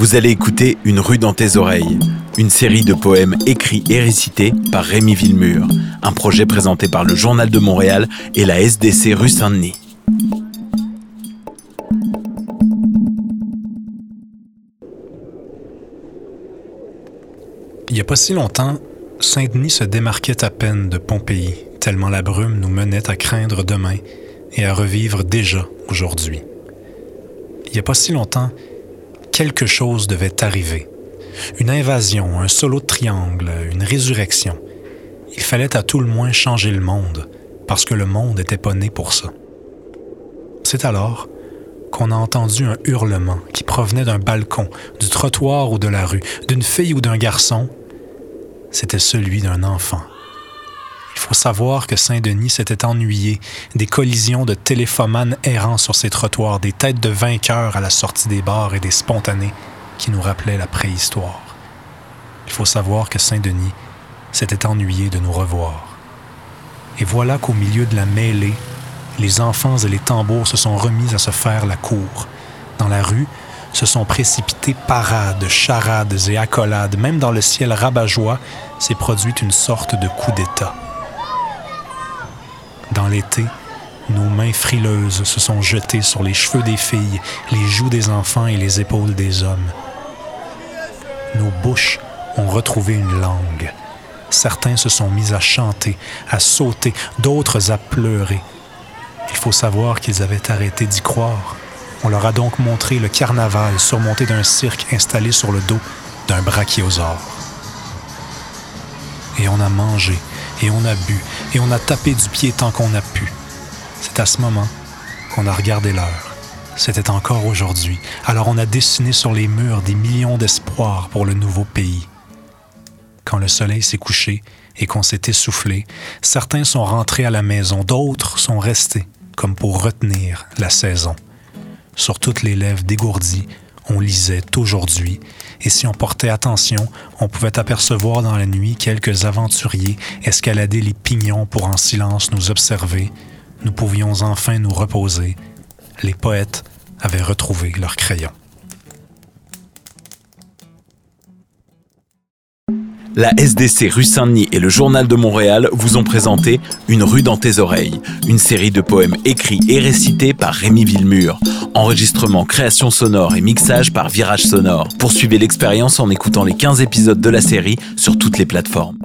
Vous allez écouter Une rue dans tes oreilles, une série de poèmes écrits et récités par Rémi Villemur, un projet présenté par le Journal de Montréal et la SDC rue Saint-Denis. Il n'y a pas si longtemps, Saint-Denis se démarquait à peine de Pompéi, tellement la brume nous menait à craindre demain et à revivre déjà aujourd'hui. Il n'y a pas si longtemps, quelque chose devait arriver. Une invasion, un solo de triangle, une résurrection. Il fallait à tout le moins changer le monde, parce que le monde n'était pas né pour ça. C'est alors qu'on a entendu un hurlement qui provenait d'un balcon, du trottoir ou de la rue, d'une fille ou d'un garçon. C'était celui d'un enfant. Il faut savoir que Saint-Denis s'était ennuyé des collisions de téléphomanes errants sur ses trottoirs, des têtes de vainqueurs à la sortie des bars et des spontanés qui nous rappelaient la préhistoire. Il faut savoir que Saint-Denis s'était ennuyé de nous revoir. Et voilà qu'au milieu de la mêlée, les enfants et les tambours se sont remis à se faire la cour. Dans la rue, se sont précipités parades, charades et accolades. Même dans le ciel rabat-joie s'est produite une sorte de coup d'État. L'été, nos mains frileuses se sont jetées sur les cheveux des filles, les joues des enfants et les épaules des hommes. Nos bouches ont retrouvé une langue. Certains se sont mis à chanter, à sauter, d'autres à pleurer. Il faut savoir qu'ils avaient arrêté d'y croire. On leur a donc montré le carnaval surmonté d'un cirque installé sur le dos d'un brachiosaure. Et on a mangé, et on a bu, et on a tapé du pied tant qu'on a pu. C'est à ce moment qu'on a regardé l'heure. C'était encore aujourd'hui. Alors on a dessiné sur les murs des millions d'espoirs pour le nouveau pays. Quand le soleil s'est couché et qu'on s'est essoufflé, certains sont rentrés à la maison, d'autres sont restés, comme pour retenir la saison. Sur toutes les lèvres dégourdies, on lisait aujourd'hui, et si on portait attention, on pouvait apercevoir dans la nuit quelques aventuriers escalader les pignons pour en silence nous observer. Nous pouvions enfin nous reposer. Les poètes avaient retrouvé leur crayon. La SDC rue Saint-Denis et le Journal de Montréal vous ont présenté Une rue dans tes oreilles, une série de poèmes écrits et récités par Rémi Villemur. Enregistrement, création sonore et mixage par Virage Sonore. Poursuivez l'expérience en écoutant les 15 épisodes de la série sur toutes les plateformes.